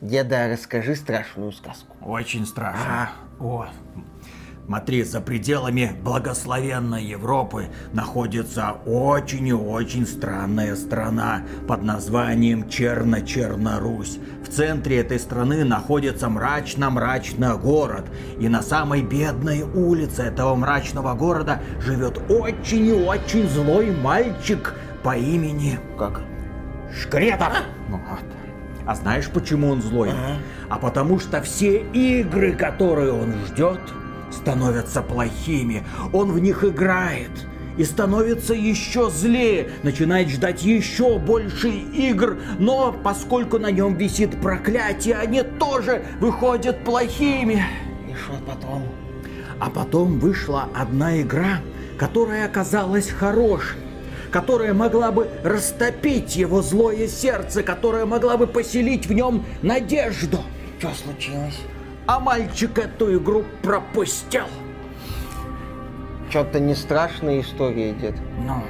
Деда, расскажи страшную сказку. Очень страшно. А. О, Смотри, за пределами благословенной Европы находится очень и очень странная страна под названием Черно-Черно-Русь. В центре этой страны находится мрачно-мрачно город. И на самой бедной улице этого мрачного города живет очень и очень злой мальчик по имени... Как? Шкретов! Вот. А знаешь, почему он злой? А, а потому что все игры, которые он ждет, становятся плохими. Он в них играет и становится еще злее, начинает ждать еще больше игр, но поскольку на нем висит проклятие, они тоже выходят плохими. И что потом? А потом вышла одна игра, которая оказалась хорошей которая могла бы растопить его злое сердце, которая могла бы поселить в нем надежду. Что случилось? а мальчик эту игру пропустил. Что-то не страшная история, дед. Ну,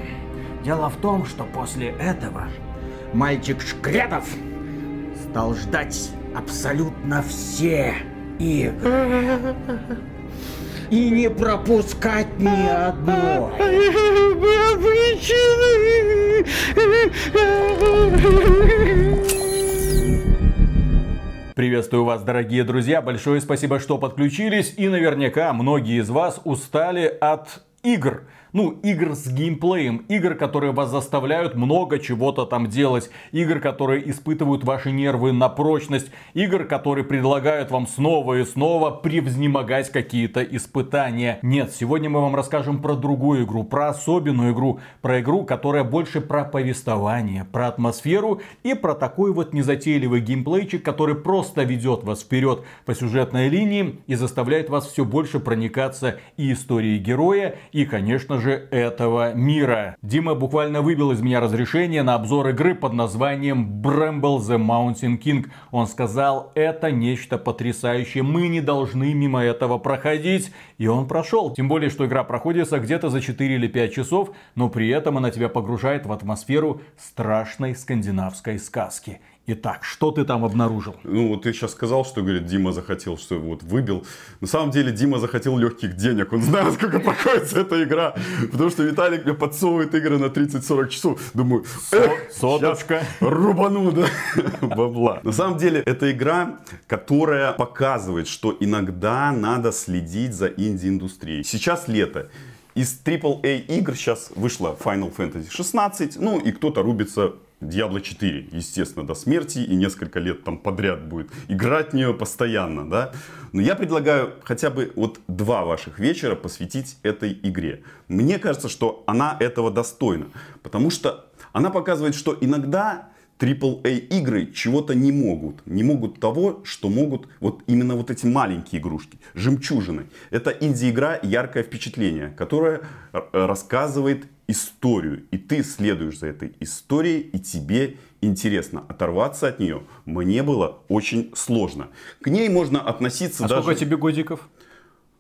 дело в том, что после этого мальчик Шкредов стал ждать абсолютно все игры. И не пропускать ни одной. Приветствую вас, дорогие друзья. Большое спасибо, что подключились. И наверняка многие из вас устали от игр ну, игр с геймплеем, игр, которые вас заставляют много чего-то там делать, игр, которые испытывают ваши нервы на прочность, игр, которые предлагают вам снова и снова превзнемогать какие-то испытания. Нет, сегодня мы вам расскажем про другую игру, про особенную игру, про игру, которая больше про повествование, про атмосферу и про такой вот незатейливый геймплейчик, который просто ведет вас вперед по сюжетной линии и заставляет вас все больше проникаться и историей героя, и, конечно же, этого мира. Дима буквально выбил из меня разрешение на обзор игры под названием Bramble the Mountain King. Он сказал, это нечто потрясающее, мы не должны мимо этого проходить. И он прошел. Тем более, что игра проходится где-то за 4 или 5 часов, но при этом она тебя погружает в атмосферу страшной скандинавской сказки. Итак, что ты там обнаружил? Ну, вот ты сейчас сказал, что, говорит, Дима захотел, что вот выбил. На самом деле, Дима захотел легких денег. Он знает, сколько проходит эта игра. Потому что Виталик мне подсовывает игры на 30-40 часов. Думаю, эх, соточка. Рубану, да, бабла. На самом деле, это игра, которая показывает, что иногда надо следить за инди-индустрией. Сейчас лето. Из AAA игр сейчас вышла Final Fantasy 16, ну и кто-то рубится Diablo 4, естественно, до смерти и несколько лет там подряд будет играть в нее постоянно, да. Но я предлагаю хотя бы вот два ваших вечера посвятить этой игре. Мне кажется, что она этого достойна, потому что она показывает, что иногда AAA игры чего-то не могут. Не могут того, что могут вот именно вот эти маленькие игрушки. Жемчужины. Это инди-игра «Яркое впечатление», которая э, рассказывает историю. И ты следуешь за этой историей, и тебе интересно. Оторваться от нее мне было очень сложно. К ней можно относиться а даже... сколько тебе годиков?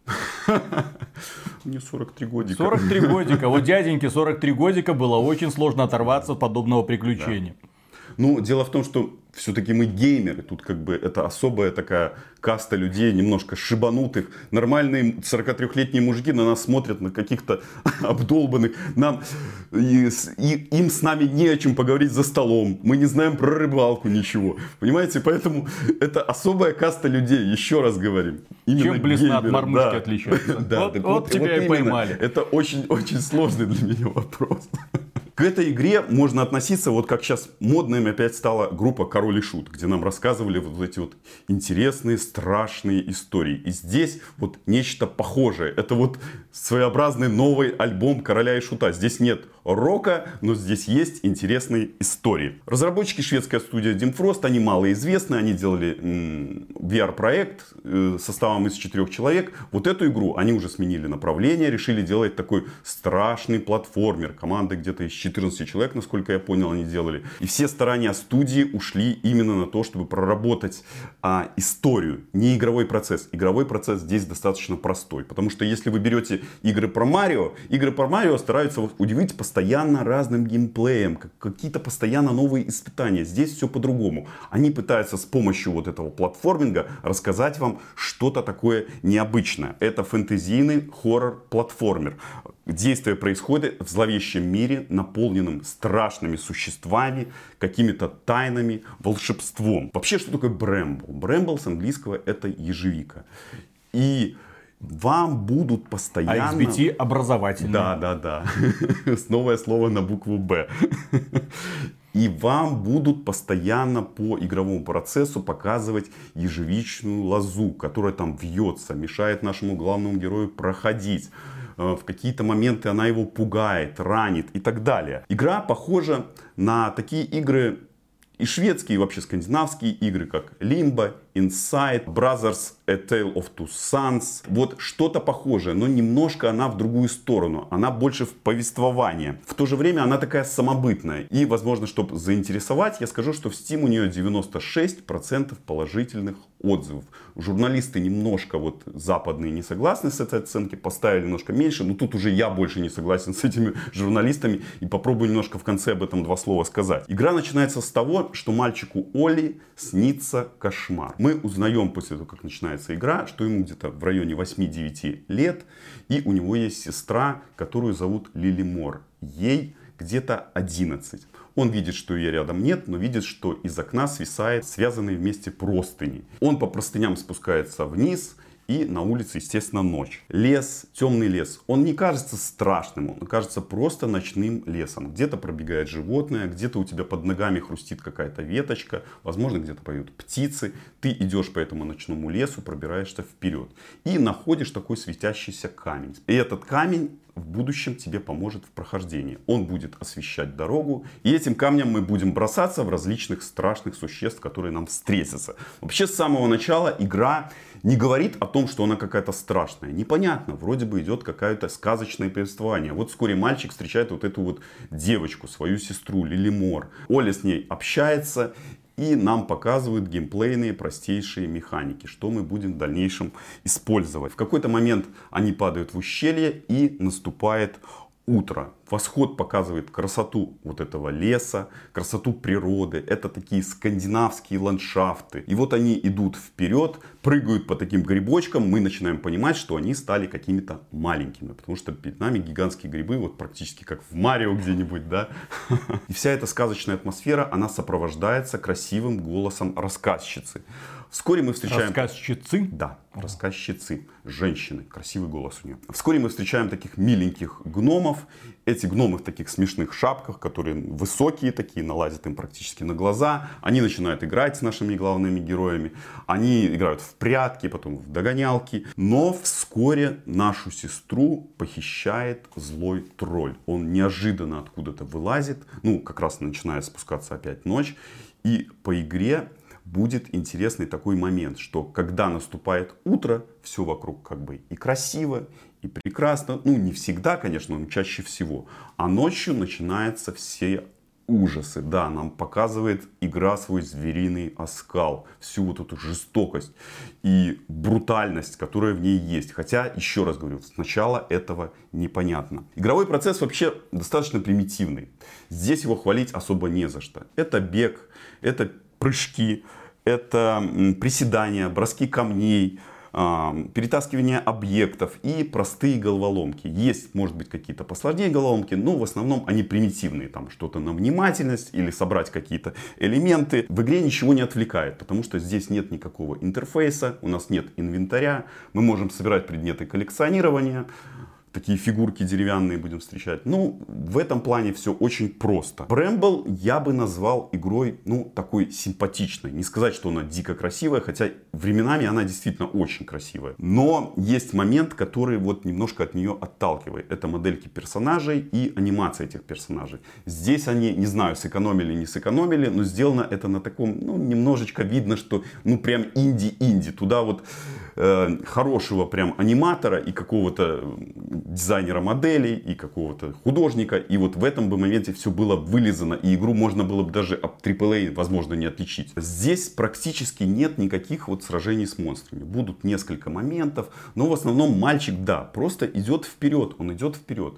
Мне 43 годика. 43 годика. Вот дяденьке 43 годика было очень сложно оторваться от подобного приключения. Да. Ну, дело в том, что все-таки мы геймеры. Тут как бы это особая такая каста людей, немножко шибанутых. Нормальные 43-летние мужики на нас смотрят, на каких-то обдолбанных. Нам, и, и, им с нами не о чем поговорить за столом. Мы не знаем про рыбалку ничего. Понимаете? Поэтому это особая каста людей, еще раз говорим. Именно Чем блесна от мормышки да. отличается? Да, вот, вот, вот тебя вот и поймали. Это очень-очень сложный для меня вопрос. К этой игре можно относиться, вот как сейчас модными опять стала группа Король и Шут, где нам рассказывали вот эти вот интересные, страшные истории. И здесь вот нечто похожее. Это вот своеобразный новый альбом Короля и Шута. Здесь нет рока, но здесь есть интересные истории. Разработчики шведская студия Dim Frost, они малоизвестны, они делали VR-проект э, составом из четырех человек. Вот эту игру они уже сменили направление, решили делать такой страшный платформер. Команды где-то из 14 человек, насколько я понял, они делали. И все старания студии ушли именно на то, чтобы проработать а, историю, не игровой процесс. Игровой процесс здесь достаточно простой. Потому что если вы берете игры про Марио, игры про Марио стараются удивить постоянно разным геймплеем, какие-то постоянно новые испытания. Здесь все по-другому. Они пытаются с помощью вот этого платформинга рассказать вам что-то такое необычное. Это фэнтезийный хоррор-платформер. Действие происходит в зловещем мире, наполненном страшными существами, какими-то тайнами, волшебством. Вообще, что такое Брембл? Брембл с английского это ежевика. И вам будут постоянно... А XBT образовательный. Да, да, да. Новое слово на букву Б. И вам будут постоянно по игровому процессу показывать ежевичную лозу, которая там вьется, мешает нашему главному герою проходить. Э, в какие-то моменты она его пугает, ранит и так далее. Игра похожа на такие игры и шведские, и вообще скандинавские игры, как Limbo, Inside, Brothers, A Tale of Two Sons. Вот что-то похожее, но немножко она в другую сторону. Она больше в повествование. В то же время она такая самобытная. И, возможно, чтобы заинтересовать, я скажу, что в Steam у нее 96% положительных отзывов. Журналисты немножко вот западные не согласны с этой оценкой, поставили немножко меньше, но тут уже я больше не согласен с этими журналистами и попробую немножко в конце об этом два слова сказать. Игра начинается с того, что мальчику Оли снится кошмар. Мы узнаем после того, как начинается игра, что ему где-то в районе 8-9 лет и у него есть сестра, которую зовут Лили Мор. Ей где-то 11. Он видит, что ее рядом нет, но видит, что из окна свисает связанные вместе простыни. Он по простыням спускается вниз, и на улице, естественно, ночь. Лес, темный лес, он не кажется страшным, он кажется просто ночным лесом. Где-то пробегает животное, где-то у тебя под ногами хрустит какая-то веточка, возможно, где-то поют птицы. Ты идешь по этому ночному лесу, пробираешься вперед и находишь такой светящийся камень. И этот камень в будущем тебе поможет в прохождении. Он будет освещать дорогу, и этим камнем мы будем бросаться в различных страшных существ, которые нам встретятся. Вообще с самого начала игра не говорит о том, что она какая-то страшная. Непонятно, вроде бы идет какое-то сказочное повествование. Вот вскоре мальчик встречает вот эту вот девочку, свою сестру Лили Мор. Оля с ней общается, и нам показывают геймплейные простейшие механики, что мы будем в дальнейшем использовать. В какой-то момент они падают в ущелье и наступает утро. Восход показывает красоту вот этого леса, красоту природы. Это такие скандинавские ландшафты. И вот они идут вперед, прыгают по таким грибочкам. Мы начинаем понимать, что они стали какими-то маленькими. Потому что перед нами гигантские грибы, вот практически как в Марио где-нибудь, да. И вся эта сказочная атмосфера, она сопровождается красивым голосом рассказчицы. Вскоре мы встречаем... Рассказчицы? Да, рассказчицы, женщины, красивый голос у нее. Вскоре мы встречаем таких миленьких гномов. Эти гномы в таких смешных шапках, которые высокие такие, налазят им практически на глаза. Они начинают играть с нашими главными героями. Они играют в прятки, потом в догонялки. Но вскоре нашу сестру похищает злой тролль. Он неожиданно откуда-то вылазит, ну, как раз начинает спускаться опять ночь. И по игре будет интересный такой момент, что когда наступает утро, все вокруг как бы и красиво, и прекрасно. Ну, не всегда, конечно, но чаще всего. А ночью начинаются все ужасы. Да, нам показывает игра свой звериный оскал, всю вот эту жестокость и брутальность, которая в ней есть. Хотя, еще раз говорю, сначала этого непонятно. Игровой процесс вообще достаточно примитивный. Здесь его хвалить особо не за что. Это бег, это прыжки, это приседания, броски камней, а, перетаскивание объектов и простые головоломки. Есть, может быть, какие-то посложнее головоломки, но в основном они примитивные. Там что-то на внимательность или собрать какие-то элементы. В игре ничего не отвлекает, потому что здесь нет никакого интерфейса, у нас нет инвентаря. Мы можем собирать предметы коллекционирования, такие фигурки деревянные будем встречать. Ну, в этом плане все очень просто. Брембл я бы назвал игрой, ну, такой симпатичной. Не сказать, что она дико красивая, хотя временами она действительно очень красивая. Но есть момент, который вот немножко от нее отталкивает. Это модельки персонажей и анимация этих персонажей. Здесь они, не знаю, сэкономили, не сэкономили, но сделано это на таком, ну, немножечко видно, что, ну, прям инди-инди. Туда вот э, хорошего прям аниматора и какого-то дизайнера моделей и какого-то художника. И вот в этом бы моменте все было вылизано. И игру можно было бы даже от AAA, возможно, не отличить. Здесь практически нет никаких вот сражений с монстрами. Будут несколько моментов. Но в основном мальчик, да, просто идет вперед. Он идет вперед.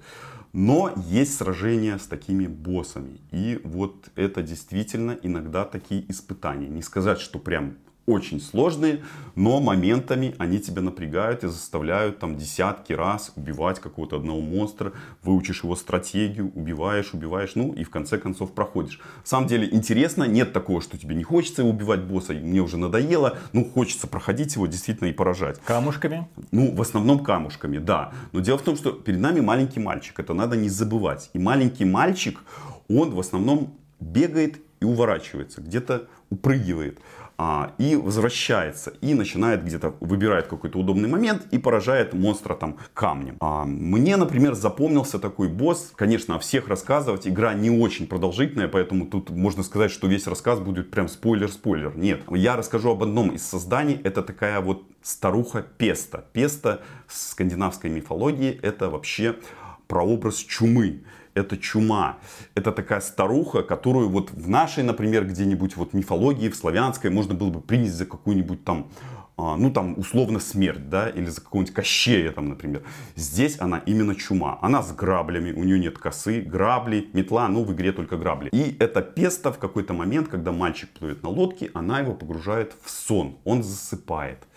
Но есть сражения с такими боссами. И вот это действительно иногда такие испытания. Не сказать, что прям очень сложные, но моментами они тебя напрягают и заставляют там десятки раз убивать какого-то одного монстра, выучишь его стратегию, убиваешь, убиваешь, ну и в конце концов проходишь. На самом деле интересно, нет такого, что тебе не хочется убивать босса, мне уже надоело, ну хочется проходить его действительно и поражать. Камушками? Ну, в основном камушками, да. Но дело в том, что перед нами маленький мальчик, это надо не забывать. И маленький мальчик, он в основном бегает и уворачивается, где-то упрыгивает а, и возвращается, и начинает где-то, выбирает какой-то удобный момент и поражает монстра там камнем. А, мне, например, запомнился такой босс, конечно, о всех рассказывать, игра не очень продолжительная, поэтому тут можно сказать, что весь рассказ будет прям спойлер-спойлер. Нет, я расскажу об одном из созданий, это такая вот старуха Песта. Песта скандинавской мифологии это вообще прообраз чумы это чума. Это такая старуха, которую вот в нашей, например, где-нибудь вот мифологии, в славянской, можно было бы принять за какую-нибудь там ну там условно смерть, да, или за какого-нибудь кощея там, например. Здесь она именно чума. Она с граблями, у нее нет косы, грабли, метла, ну в игре только грабли. И эта песта в какой-то момент, когда мальчик плывет на лодке, она его погружает в сон, он засыпает.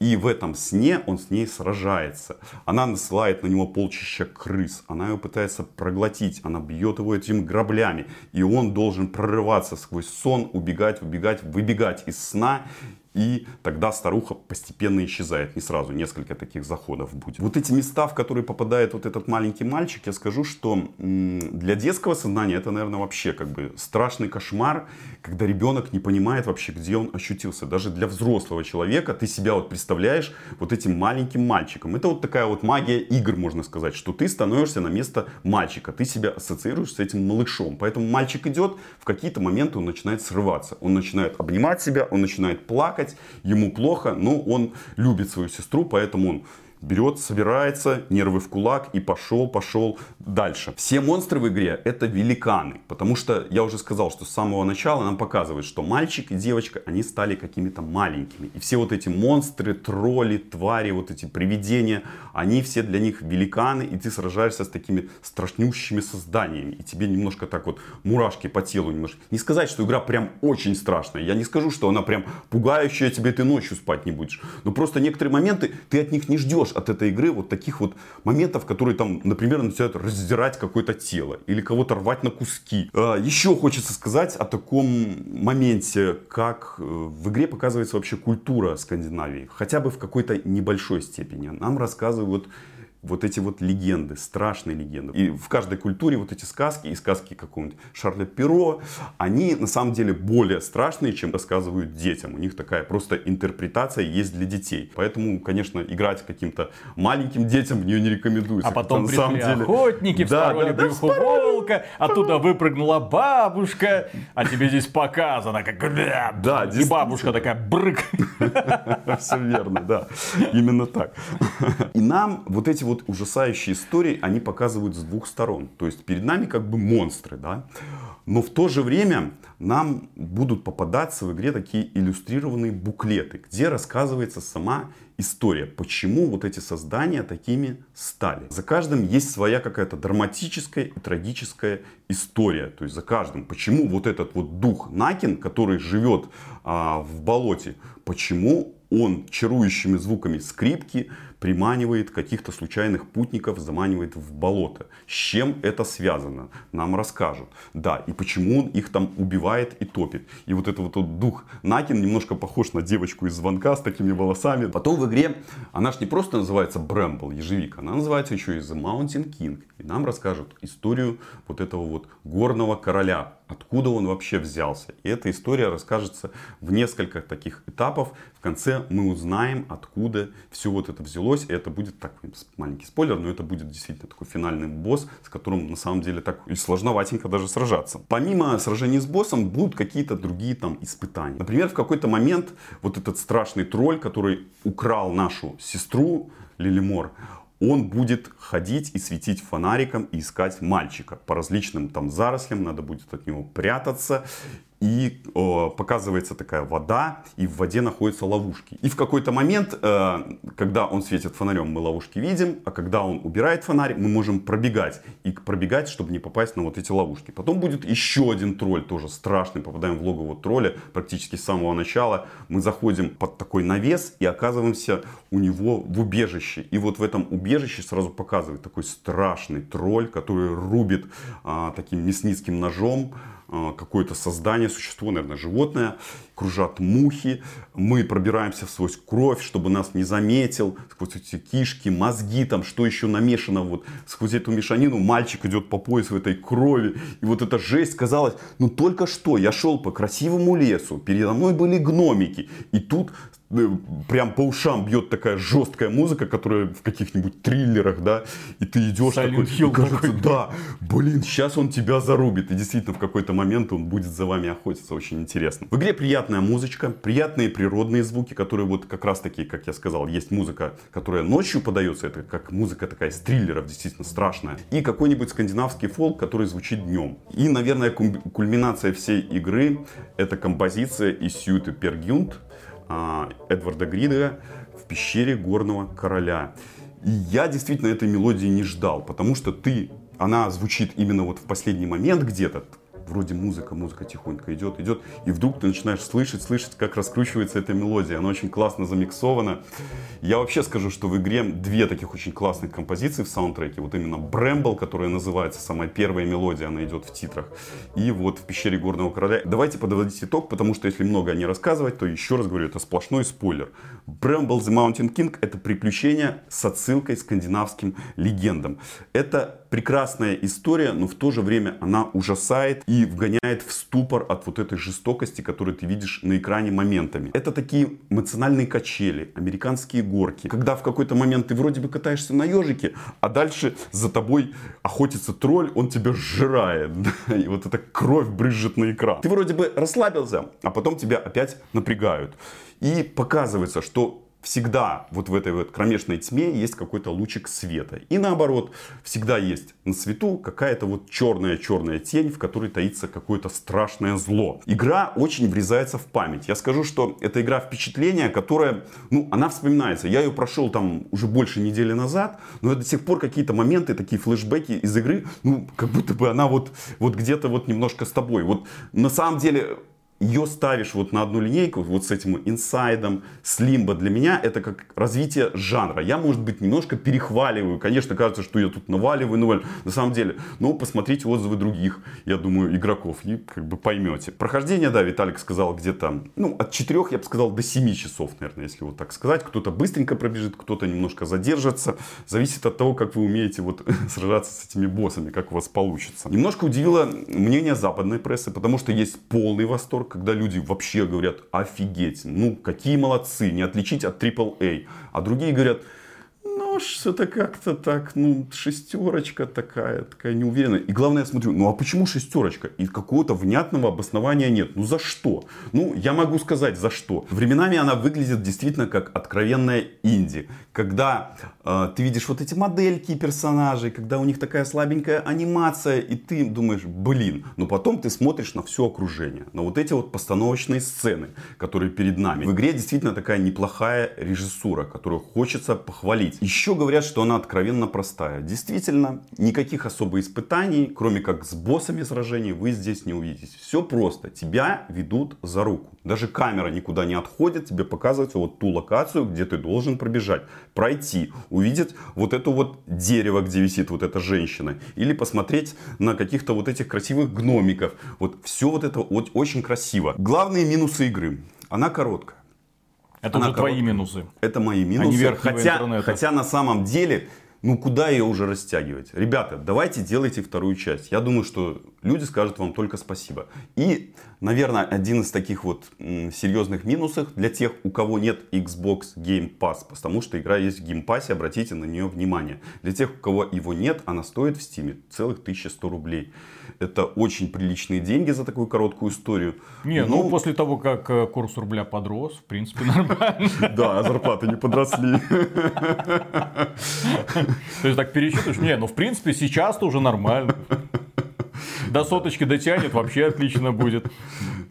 И в этом сне он с ней сражается. Она насылает на него полчища крыс. Она его пытается проглотить. Она бьет его этими граблями. И он должен прорываться сквозь сон, убегать, убегать, выбегать из сна и тогда старуха постепенно исчезает. Не сразу, несколько таких заходов будет. Вот эти места, в которые попадает вот этот маленький мальчик, я скажу, что для детского сознания это, наверное, вообще как бы страшный кошмар, когда ребенок не понимает вообще, где он ощутился. Даже для взрослого человека ты себя вот представляешь вот этим маленьким мальчиком. Это вот такая вот магия игр, можно сказать, что ты становишься на место мальчика. Ты себя ассоциируешь с этим малышом. Поэтому мальчик идет, в какие-то моменты он начинает срываться. Он начинает обнимать себя, он начинает плакать, ему плохо, но он любит свою сестру, поэтому он берет, собирается, нервы в кулак и пошел, пошел дальше. Все монстры в игре это великаны, потому что я уже сказал, что с самого начала нам показывают, что мальчик и девочка, они стали какими-то маленькими. И все вот эти монстры, тролли, твари, вот эти привидения, они все для них великаны, и ты сражаешься с такими страшнющими созданиями. И тебе немножко так вот мурашки по телу немножко. Не сказать, что игра прям очень страшная. Я не скажу, что она прям пугающая, тебе ты ночью спать не будешь. Но просто некоторые моменты ты от них не ждешь от этой игры вот таких вот моментов, которые там, например, начинают раздирать какое-то тело или кого-то рвать на куски. А, еще хочется сказать о таком моменте, как э, в игре показывается вообще культура Скандинавии, хотя бы в какой-то небольшой степени. Нам рассказывают вот эти вот легенды, страшные легенды. И в каждой культуре вот эти сказки и сказки какого-нибудь Шарля Перо, они на самом деле более страшные, чем рассказывают детям. У них такая просто интерпретация есть для детей. Поэтому, конечно, играть каким-то маленьким детям в нее не рекомендуется. А потом пришли деле... охотники, да, вспороли да, да, брюхо да, волка, оттуда выпрыгнула бабушка, а тебе здесь показано, как... Да, И бабушка такая брык. Все верно, да. Именно так. И нам вот эти вот вот ужасающие истории, они показывают с двух сторон. То есть перед нами как бы монстры, да. Но в то же время нам будут попадаться в игре такие иллюстрированные буклеты, где рассказывается сама история, почему вот эти создания такими стали. За каждым есть своя какая-то драматическая и трагическая история. То есть за каждым, почему вот этот вот дух Накин, который живет а, в болоте, почему он чарующими звуками скрипки приманивает каких-то случайных путников, заманивает в болото. С чем это связано? Нам расскажут. Да, и почему он их там убивает и топит. И вот это вот дух Накин немножко похож на девочку из звонка с такими волосами. Потом в игре, она же не просто называется Брембл, ежевика, она называется еще и The Mountain King. И нам расскажут историю вот этого вот горного короля, откуда он вообще взялся. И эта история расскажется в несколько таких этапов. В конце мы узнаем, откуда все вот это взялось. И это будет такой маленький спойлер, но это будет действительно такой финальный босс, с которым на самом деле так и сложноватенько даже сражаться. Помимо сражений с боссом будут какие-то другие там испытания. Например, в какой-то момент вот этот страшный тролль, который украл нашу сестру Лилимор, он будет ходить и светить фонариком и искать мальчика. По различным там зарослям надо будет от него прятаться и э, показывается такая вода, и в воде находятся ловушки. И в какой-то момент, э, когда он светит фонарем, мы ловушки видим, а когда он убирает фонарь, мы можем пробегать. И пробегать, чтобы не попасть на вот эти ловушки. Потом будет еще один тролль, тоже страшный, попадаем в логово тролля практически с самого начала. Мы заходим под такой навес и оказываемся у него в убежище. И вот в этом убежище сразу показывает такой страшный тролль, который рубит э, таким мясницким ножом какое-то создание, существо, наверное, животное, кружат мухи, мы пробираемся сквозь кровь, чтобы нас не заметил, сквозь эти кишки, мозги, там, что еще намешано, вот, сквозь эту мешанину. Мальчик идет по пояс в этой крови, и вот эта жесть казалось, ну только что я шел по красивому лесу, передо мной были гномики, и тут э, прям по ушам бьет такая жесткая музыка, которая в каких-нибудь триллерах, да, и ты идешь Silent такой, Hill и кажется, такой. да, блин, сейчас он тебя зарубит, и действительно в какой-то момент он будет за вами охотиться, очень интересно. В игре приятная музычка, приятные природные звуки, которые вот как раз таки, как я сказал, есть музыка, которая ночью подается, это как музыка такая из триллеров, действительно страшная, и какой-нибудь скандинавский фолк, который звучит днем. И, наверное, кульминация всей игры это композиция из Сьюты Пергюнт, а, Эдварда Грида в пещере горного короля. И я действительно этой мелодии не ждал, потому что ты, она звучит именно вот в последний момент где-то, вроде музыка, музыка тихонько идет, идет, и вдруг ты начинаешь слышать, слышать, как раскручивается эта мелодия. Она очень классно замиксована. Я вообще скажу, что в игре две таких очень классных композиции в саундтреке. Вот именно Брембл, которая называется, самая первая мелодия, она идет в титрах. И вот в пещере Горного Короля. Давайте подводить итог, потому что если много не рассказывать, то еще раз говорю, это сплошной спойлер. Брембл The Mountain King это приключение с отсылкой к скандинавским легендам. Это прекрасная история, но в то же время она ужасает вгоняет в ступор от вот этой жестокости, которую ты видишь на экране моментами. Это такие эмоциональные качели, американские горки, когда в какой-то момент ты вроде бы катаешься на ежике, а дальше за тобой охотится тролль, он тебя сжирает. И вот эта кровь брызжет на экран. Ты вроде бы расслабился, а потом тебя опять напрягают. И показывается, что всегда вот в этой вот кромешной тьме есть какой-то лучик света. И наоборот, всегда есть на свету какая-то вот черная-черная тень, в которой таится какое-то страшное зло. Игра очень врезается в память. Я скажу, что это игра впечатления, которая, ну, она вспоминается. Я ее прошел там уже больше недели назад, но до сих пор какие-то моменты, такие флешбеки из игры, ну, как будто бы она вот, вот где-то вот немножко с тобой. Вот на самом деле ее ставишь вот на одну линейку, вот с этим инсайдом, с лимбо, для меня это как развитие жанра. Я, может быть, немножко перехваливаю. Конечно, кажется, что я тут наваливаю, наваливаю. На самом деле, ну, посмотрите отзывы других, я думаю, игроков, и как бы поймете. Прохождение, да, Виталик сказал, где-то, ну, от 4, я бы сказал, до 7 часов, наверное, если вот так сказать. Кто-то быстренько пробежит, кто-то немножко задержится. Зависит от того, как вы умеете вот сражаться с этими боссами, как у вас получится. Немножко удивило мнение западной прессы, потому что есть полный восторг, когда люди вообще говорят, офигеть, ну какие молодцы, не отличить от AAA. А другие говорят, ну что-то как-то так, ну шестерочка такая, такая неуверенная. И главное, я смотрю, ну а почему шестерочка? И какого-то внятного обоснования нет. Ну за что? Ну я могу сказать за что. Временами она выглядит действительно как откровенная инди. Когда э, ты видишь вот эти модельки персонажей, когда у них такая слабенькая анимация, и ты думаешь, блин. Но потом ты смотришь на все окружение. На вот эти вот постановочные сцены, которые перед нами. В игре действительно такая неплохая режиссура, которую хочется похвалить. Еще Еще говорят, что она откровенно простая. Действительно, никаких особых испытаний, кроме как с боссами сражений, вы здесь не увидите. Все просто. Тебя ведут за руку. Даже камера никуда не отходит, тебе показывают вот ту локацию, где ты должен пробежать, пройти, увидеть вот это вот дерево, где висит вот эта женщина. Или посмотреть на каких-то вот этих красивых гномиков. Вот все вот это вот очень красиво. Главные минусы игры. Она короткая. Это Она уже твои короткая. минусы. Это мои минусы. А хотя, интернета. хотя на самом деле, ну куда ее уже растягивать? Ребята, давайте делайте вторую часть. Я думаю, что люди скажут вам только спасибо. И, наверное, один из таких вот м, серьезных минусов для тех, у кого нет Xbox Game Pass, потому что игра есть в Game Pass, обратите на нее внимание. Для тех, у кого его нет, она стоит в Steam целых 1100 рублей. Это очень приличные деньги за такую короткую историю. Не, ну, после того, как э, курс рубля подрос, в принципе, нормально. Да, зарплаты не подросли. То есть так пересчитываешь, не, ну в принципе сейчас-то уже нормально. До соточки дотянет, вообще отлично будет.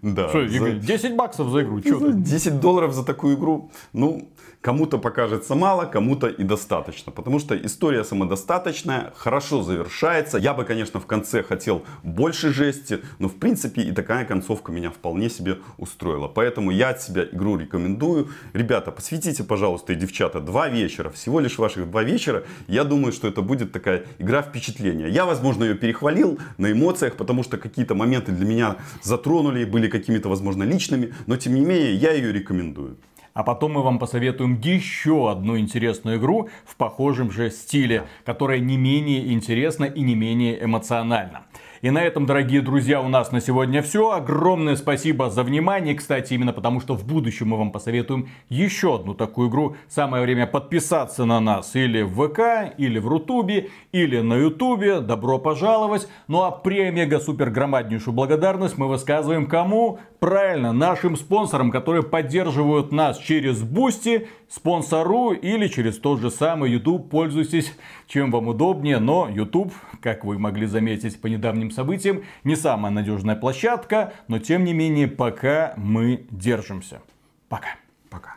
Да, Что, за- Игорь, 10 баксов за игру, что ты? 10 долларов за такую игру, ну, кому-то покажется мало, кому-то и достаточно. Потому что история самодостаточная, хорошо завершается. Я бы, конечно, в конце хотел больше жести, но, в принципе, и такая концовка меня вполне себе устроила. Поэтому я от себя игру рекомендую. Ребята, посвятите, пожалуйста, и девчата, два вечера, всего лишь ваших два вечера. Я думаю, что это будет такая игра впечатления. Я, возможно, ее перехвалил на эмоциях, потому что какие-то моменты для меня затронули были какими-то, возможно, личными. Но, тем не менее, я ее рекомендую. А потом мы вам посоветуем еще одну интересную игру в похожем же стиле, которая не менее интересна и не менее эмоциональна. И на этом, дорогие друзья, у нас на сегодня все. Огромное спасибо за внимание. Кстати, именно потому, что в будущем мы вам посоветуем еще одну такую игру. Самое время подписаться на нас или в ВК, или в Рутубе, или на Ютубе. Добро пожаловать. Ну а премега супер громаднейшую благодарность мы высказываем кому? Правильно, нашим спонсорам, которые поддерживают нас через Boosty, спонсору или через тот же самый YouTube. Пользуйтесь чем вам удобнее, но YouTube, как вы могли заметить по недавним событиям, не самая надежная площадка, но тем не менее пока мы держимся. Пока. Пока.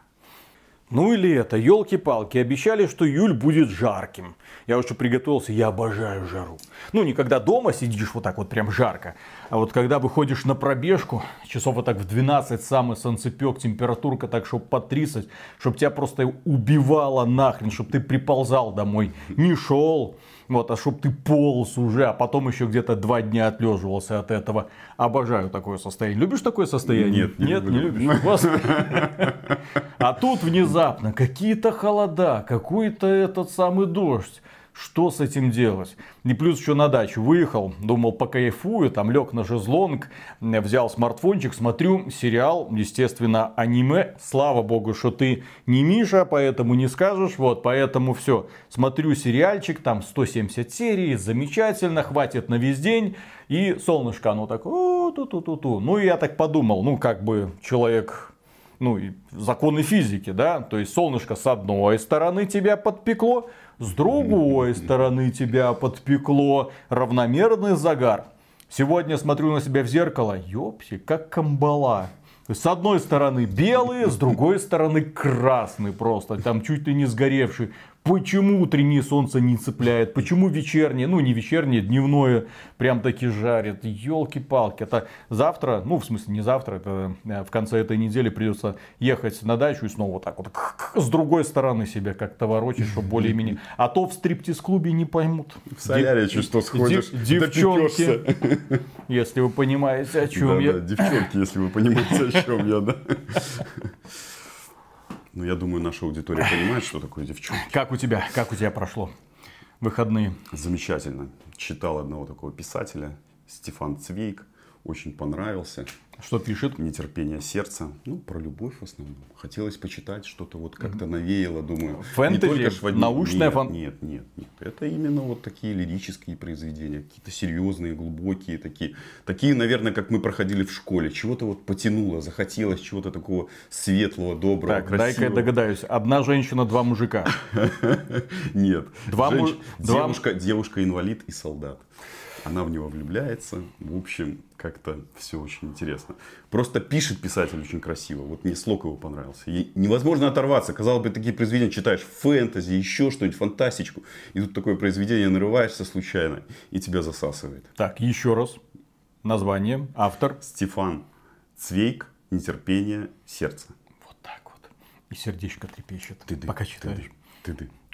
Ну или это, елки-палки, обещали, что июль будет жарким. Я уже приготовился, я обожаю жару. Ну, не когда дома сидишь вот так вот прям жарко, а вот когда выходишь на пробежку, часов вот так в 12, самый солнцепек, температурка так, чтобы по 30, чтобы тебя просто убивало нахрен, чтобы ты приползал домой, не шел, вот, а чтобы ты полз уже, а потом еще где-то два дня отлеживался от этого. Обожаю такое состояние. Любишь такое состояние? Нет, не Нет, не люблю. любишь. Господи. А тут внезапно какие-то холода, какой-то этот самый дождь. Что с этим делать? И плюс еще на дачу выехал, думал покайфую, там лег на шезлонг, э, взял смартфончик, смотрю сериал, естественно, аниме. Слава богу, что ты не Миша, поэтому не скажешь, вот, поэтому все. Смотрю сериальчик, там 170 серий, замечательно, хватит на весь день. И солнышко, оно так, «О, ту-ту-ту-ту. Ну, я так подумал, ну, как бы человек ну, законы физики, да, то есть солнышко с одной стороны тебя подпекло, с другой стороны тебя подпекло, равномерный загар. Сегодня смотрю на себя в зеркало, ёпси, как камбала. С одной стороны белый, с другой стороны красный просто, там чуть ли не сгоревший. Почему утреннее солнце не цепляет? Почему вечернее, ну не вечернее, дневное прям таки жарит? Елки-палки. Это завтра, ну в смысле не завтра, это э, в конце этой недели придется ехать на дачу и снова вот так вот с другой стороны себя как-то ворочать, чтобы более-менее. А то в стриптиз-клубе не поймут. В солярий чуть что сходишь, Дев- девчонки, если вы понимаете, о чем Да, я. да, девчонки, если вы понимаете, о чем я, да. Ну, я думаю, наша аудитория понимает, что такое девчонки. Как у тебя, как у тебя прошло выходные? Замечательно. Читал одного такого писателя, Стефан Цвейк. Очень понравился. Что пишет? Нетерпение сердца. Ну, про любовь в основном. Хотелось почитать что-то вот как-то навеяло, думаю. Фэнтези? Одни- Научная фан- Нет, нет, нет. Это именно вот такие лирические произведения. Какие-то серьезные, глубокие такие. Такие, наверное, как мы проходили в школе. Чего-то вот потянуло, захотелось чего-то такого светлого, доброго, Так, дай-ка я догадаюсь. Одна женщина, два мужика. Нет. Два Женщ- му- два- Девушка, девушка инвалид и солдат. Она в него влюбляется. В общем, как-то все очень интересно. Просто пишет писатель очень красиво. Вот мне слог его понравился. И невозможно оторваться. Казалось бы, такие произведения читаешь фэнтези, еще что-нибудь, фантастику. И тут такое произведение нарываешься случайно и тебя засасывает. Так, еще раз. Название, автор. Стефан Цвейк, нетерпение, сердце. Вот так вот. И сердечко трепещет, Ты-ды, пока читаешь. ты-ды. О,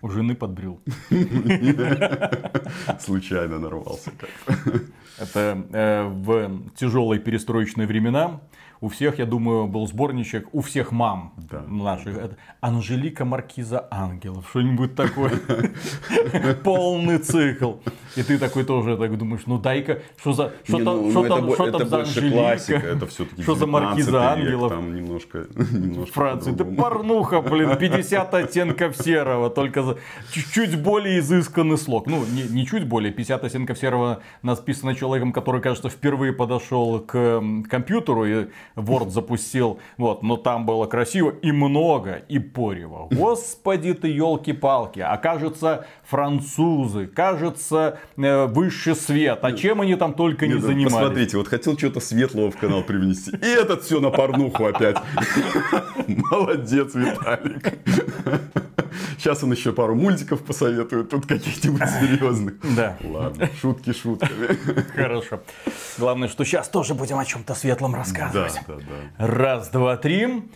У жены подбрил. Случайно нарвался. как-то. Это э, в тяжелые перестроечные времена у всех, я думаю, был сборничек, у всех мам Да. наших. Это Анжелика Маркиза Ангелов, что-нибудь такое. Полный цикл. И ты такой тоже так думаешь, ну дай-ка, что за, что там, ну, что это там, что за Анжелика? это все-таки Что за Маркиза Ангелов? Там немножко, немножко Франции. Да порнуха, блин, 50 оттенков серого, только за чуть-чуть более изысканный слог. Ну, не, не чуть более, 50 оттенков серого написано человеком, который, кажется, впервые подошел к компьютеру и Word запустил. Вот, но там было красиво и много, и порево. Господи ты, елки-палки. А кажется, французы, кажется, э, высший свет. А чем они там только не Нет, ну, занимались? Посмотрите, вот хотел что-то светлого в канал привнести. И этот все на порнуху опять. Молодец, Виталик. Сейчас он еще пару мультиков посоветует, тут каких-нибудь серьезных. Да. Ладно, шутки шутками. Хорошо. Главное, что сейчас тоже будем о чем-то светлом рассказывать. Да, Раз, два, три.